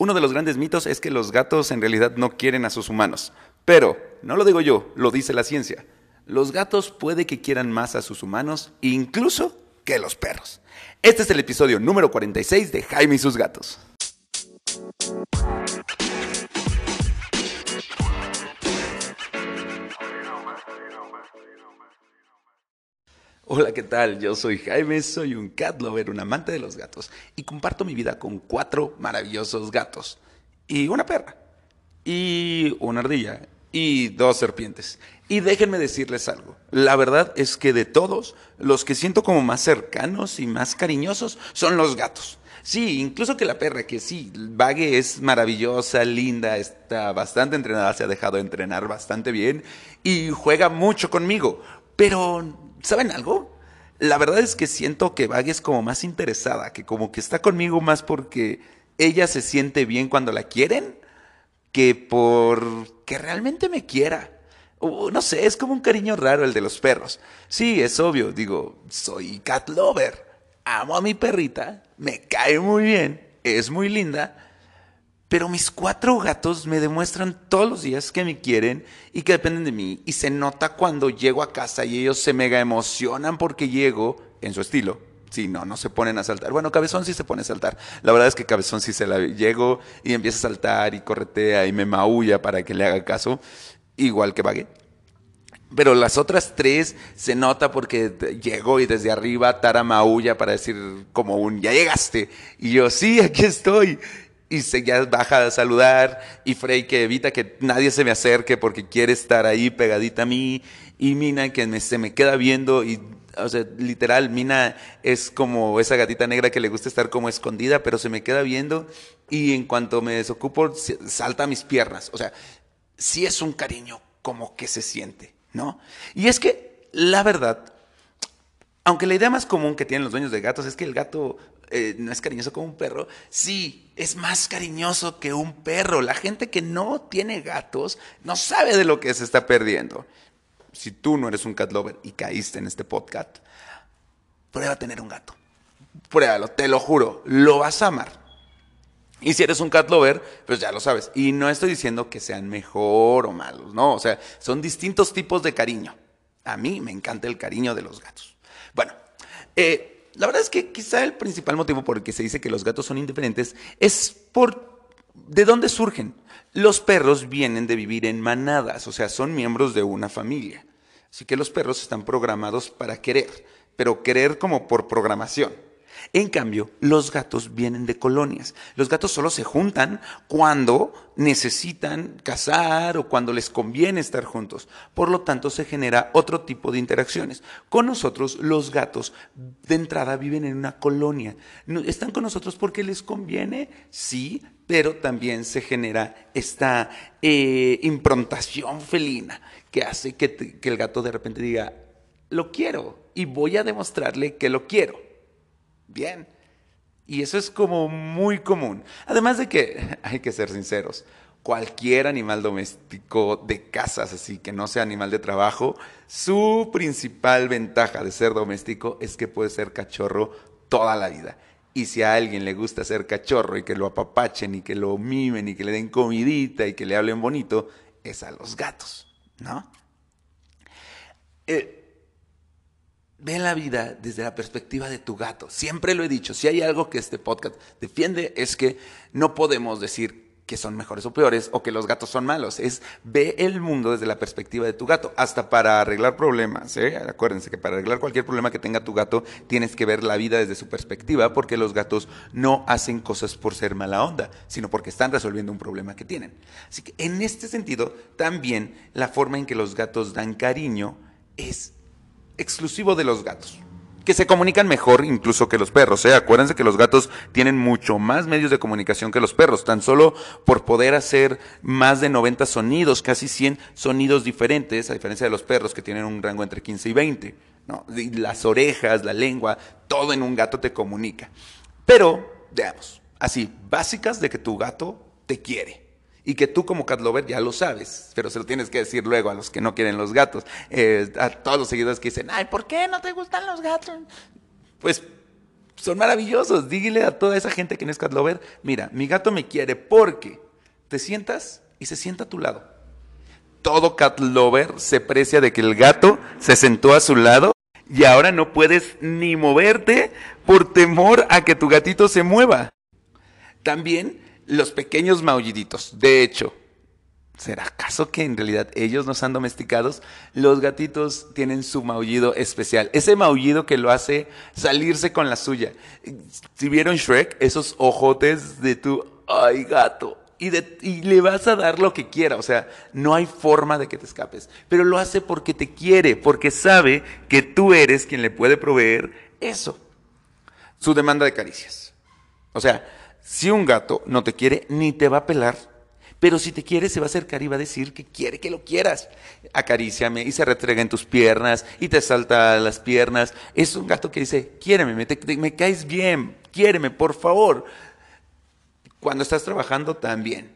Uno de los grandes mitos es que los gatos en realidad no quieren a sus humanos. Pero, no lo digo yo, lo dice la ciencia. Los gatos puede que quieran más a sus humanos, incluso que los perros. Este es el episodio número 46 de Jaime y sus gatos. Hola, ¿qué tal? Yo soy Jaime, soy un cat lover, un amante de los gatos, y comparto mi vida con cuatro maravillosos gatos, y una perra, y una ardilla, y dos serpientes. Y déjenme decirles algo, la verdad es que de todos, los que siento como más cercanos y más cariñosos son los gatos. Sí, incluso que la perra, que sí, Vague es maravillosa, linda, está bastante entrenada, se ha dejado entrenar bastante bien y juega mucho conmigo. Pero, ¿saben algo? La verdad es que siento que Vague es como más interesada, que como que está conmigo más porque ella se siente bien cuando la quieren que por que realmente me quiera. no sé, es como un cariño raro el de los perros. Sí, es obvio, digo, soy cat lover. Amo a mi perrita, me cae muy bien, es muy linda pero mis cuatro gatos me demuestran todos los días que me quieren y que dependen de mí. Y se nota cuando llego a casa y ellos se mega emocionan porque llego en su estilo. Sí, no, no se ponen a saltar. Bueno, Cabezón sí se pone a saltar. La verdad es que Cabezón sí se la llego y empieza a saltar y corretea y me maulla para que le haga caso, igual que Baguette. Pero las otras tres se nota porque llegó y desde arriba Tara maulla para decir como un ya llegaste. Y yo, sí, aquí estoy y se ya baja a saludar y Frey que evita que nadie se me acerque porque quiere estar ahí pegadita a mí y Mina que se me queda viendo y o sea, literal, Mina es como esa gatita negra que le gusta estar como escondida, pero se me queda viendo y en cuanto me desocupo salta a mis piernas. O sea, sí es un cariño como que se siente, ¿no? Y es que la verdad, aunque la idea más común que tienen los dueños de gatos es que el gato eh, no es cariñoso como un perro, sí, es más cariñoso que un perro. La gente que no tiene gatos no sabe de lo que se está perdiendo. Si tú no eres un cat lover y caíste en este podcast, prueba a tener un gato. Pruébalo, te lo juro, lo vas a amar. Y si eres un cat lover, pues ya lo sabes. Y no estoy diciendo que sean mejor o malos, no. O sea, son distintos tipos de cariño. A mí me encanta el cariño de los gatos. Bueno, eh, la verdad es que quizá el principal motivo por el que se dice que los gatos son indiferentes es por de dónde surgen. Los perros vienen de vivir en manadas, o sea, son miembros de una familia. Así que los perros están programados para querer, pero querer como por programación. En cambio, los gatos vienen de colonias. Los gatos solo se juntan cuando necesitan cazar o cuando les conviene estar juntos. Por lo tanto, se genera otro tipo de interacciones. Con nosotros, los gatos de entrada viven en una colonia. ¿Están con nosotros porque les conviene? Sí, pero también se genera esta eh, improntación felina que hace que, que el gato de repente diga, lo quiero y voy a demostrarle que lo quiero bien. Y eso es como muy común. Además de que, hay que ser sinceros, cualquier animal doméstico de casas, así que no sea animal de trabajo, su principal ventaja de ser doméstico es que puede ser cachorro toda la vida. Y si a alguien le gusta ser cachorro y que lo apapachen y que lo mimen y que le den comidita y que le hablen bonito, es a los gatos, ¿no? Eh, Ve la vida desde la perspectiva de tu gato. Siempre lo he dicho, si hay algo que este podcast defiende es que no podemos decir que son mejores o peores o que los gatos son malos. Es ve el mundo desde la perspectiva de tu gato, hasta para arreglar problemas. ¿eh? Acuérdense que para arreglar cualquier problema que tenga tu gato tienes que ver la vida desde su perspectiva porque los gatos no hacen cosas por ser mala onda, sino porque están resolviendo un problema que tienen. Así que en este sentido, también la forma en que los gatos dan cariño es exclusivo de los gatos. Que se comunican mejor incluso que los perros. ¿eh? Acuérdense que los gatos tienen mucho más medios de comunicación que los perros. Tan solo por poder hacer más de 90 sonidos, casi 100 sonidos diferentes, a diferencia de los perros que tienen un rango entre 15 y 20. ¿no? las orejas, la lengua, todo en un gato te comunica. Pero, veamos, así, básicas de que tu gato te quiere y que tú como cat lover ya lo sabes, pero se lo tienes que decir luego a los que no quieren los gatos, eh, a todos los seguidores que dicen, ay, ¿por qué no te gustan los gatos? Pues son maravillosos. Dígale a toda esa gente que no es cat lover, mira, mi gato me quiere porque te sientas y se sienta a tu lado. Todo cat lover se precia de que el gato se sentó a su lado y ahora no puedes ni moverte por temor a que tu gatito se mueva. También los pequeños maulliditos. De hecho, ¿será acaso que en realidad ellos no han domesticados? Los gatitos tienen su maullido especial. Ese maullido que lo hace salirse con la suya. Si vieron Shrek, esos ojotes de tu, ay gato, y, le vas a dar lo que quiera. O sea, no hay forma de que te escapes. Pero lo hace porque te quiere, porque sabe que tú eres quien le puede proveer eso. Su demanda de caricias. O sea, si un gato no te quiere, ni te va a pelar. Pero si te quiere, se va a acercar y va a decir que quiere que lo quieras. Acaríciame y se retrega en tus piernas y te salta las piernas. Es un gato que dice, quiéreme, me, me caes bien, quiéreme, por favor. Cuando estás trabajando, también.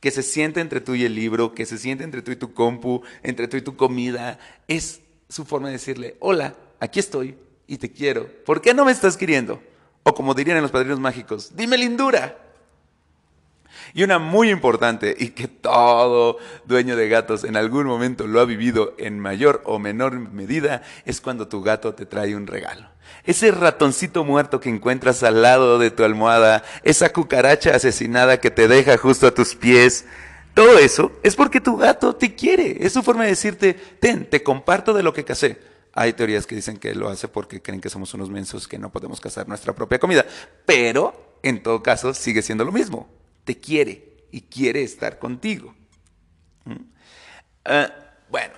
Que se siente entre tú y el libro, que se siente entre tú y tu compu, entre tú y tu comida. Es su forma de decirle, hola, aquí estoy y te quiero. ¿Por qué no me estás queriendo? O como dirían los padrinos mágicos, dime lindura. Y una muy importante y que todo dueño de gatos en algún momento lo ha vivido en mayor o menor medida es cuando tu gato te trae un regalo. Ese ratoncito muerto que encuentras al lado de tu almohada, esa cucaracha asesinada que te deja justo a tus pies, todo eso es porque tu gato te quiere. Es su forma de decirte, ten, te comparto de lo que casé. Hay teorías que dicen que lo hace porque creen que somos unos mensos que no podemos cazar nuestra propia comida. Pero, en todo caso, sigue siendo lo mismo. Te quiere y quiere estar contigo. ¿Mm? Ah, bueno,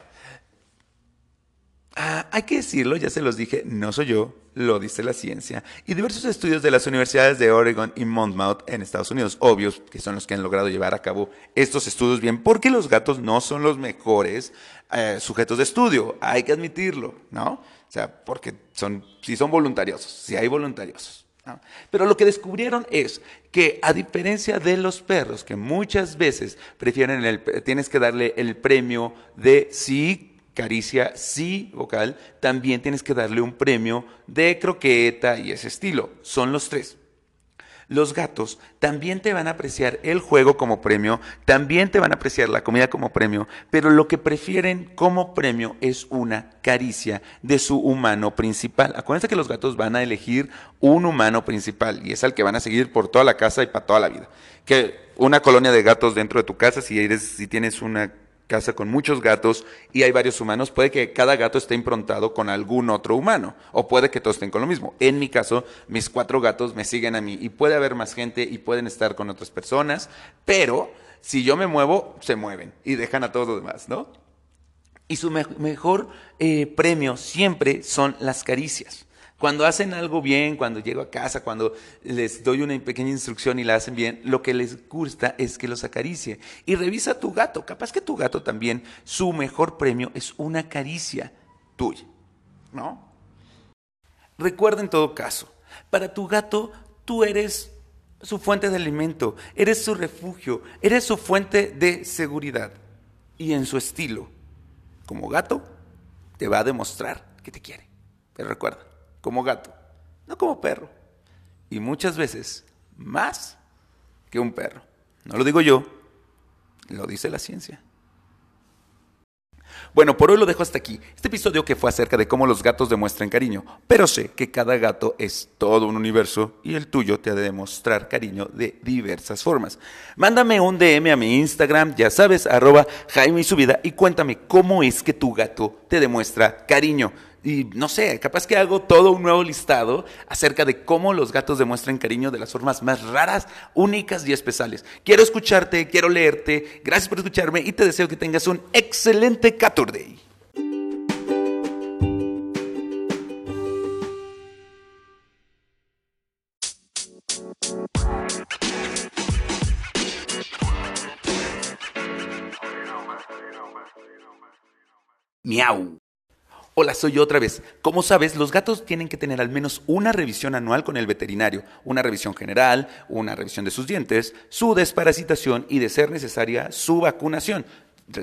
ah, hay que decirlo, ya se los dije, no soy yo, lo dice la ciencia, y diversos estudios de las universidades de Oregon y Monmouth en Estados Unidos, obvios que son los que han logrado llevar a cabo estos estudios bien, porque los gatos no son los mejores eh, sujetos de estudio, hay que admitirlo, ¿no? O sea, porque son, si son voluntariosos, si hay voluntariosos. Pero lo que descubrieron es que a diferencia de los perros, que muchas veces prefieren el, tienes que darle el premio de sí caricia, sí vocal, también tienes que darle un premio de croqueta y ese estilo. Son los tres. Los gatos también te van a apreciar el juego como premio, también te van a apreciar la comida como premio, pero lo que prefieren como premio es una caricia de su humano principal. Acuérdense que los gatos van a elegir un humano principal y es al que van a seguir por toda la casa y para toda la vida. Que una colonia de gatos dentro de tu casa, si, eres, si tienes una casa con muchos gatos y hay varios humanos, puede que cada gato esté improntado con algún otro humano o puede que todos estén con lo mismo. En mi caso, mis cuatro gatos me siguen a mí y puede haber más gente y pueden estar con otras personas, pero si yo me muevo, se mueven y dejan a todos los demás, ¿no? Y su mejor eh, premio siempre son las caricias. Cuando hacen algo bien, cuando llego a casa, cuando les doy una pequeña instrucción y la hacen bien, lo que les gusta es que los acaricie. Y revisa tu gato. Capaz que tu gato también, su mejor premio es una caricia tuya. ¿No? Recuerda en todo caso, para tu gato tú eres su fuente de alimento, eres su refugio, eres su fuente de seguridad. Y en su estilo, como gato, te va a demostrar que te quiere. Pero recuerda, como gato, no como perro. Y muchas veces más que un perro. No lo digo yo, lo dice la ciencia. Bueno, por hoy lo dejo hasta aquí. Este episodio que fue acerca de cómo los gatos demuestran cariño. Pero sé que cada gato es todo un universo y el tuyo te ha de demostrar cariño de diversas formas. Mándame un DM a mi Instagram, ya sabes, arroba Jaime y su vida, y cuéntame cómo es que tu gato te demuestra cariño. Y no sé, capaz que hago todo un nuevo listado acerca de cómo los gatos demuestran cariño de las formas más raras, únicas y especiales. Quiero escucharte, quiero leerte. Gracias por escucharme y te deseo que tengas un excelente Caturday. Hola, soy yo otra vez. Como sabes, los gatos tienen que tener al menos una revisión anual con el veterinario, una revisión general, una revisión de sus dientes, su desparasitación y, de ser necesaria, su vacunación.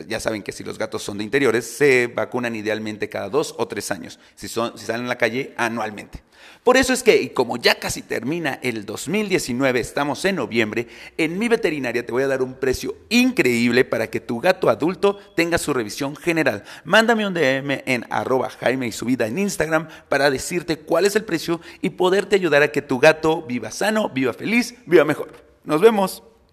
Ya saben que si los gatos son de interiores, se vacunan idealmente cada dos o tres años. Si, son, si salen a la calle, anualmente. Por eso es que, y como ya casi termina el 2019, estamos en noviembre, en mi veterinaria te voy a dar un precio increíble para que tu gato adulto tenga su revisión general. Mándame un DM en arroba Jaime y su vida en Instagram para decirte cuál es el precio y poderte ayudar a que tu gato viva sano, viva feliz, viva mejor. Nos vemos.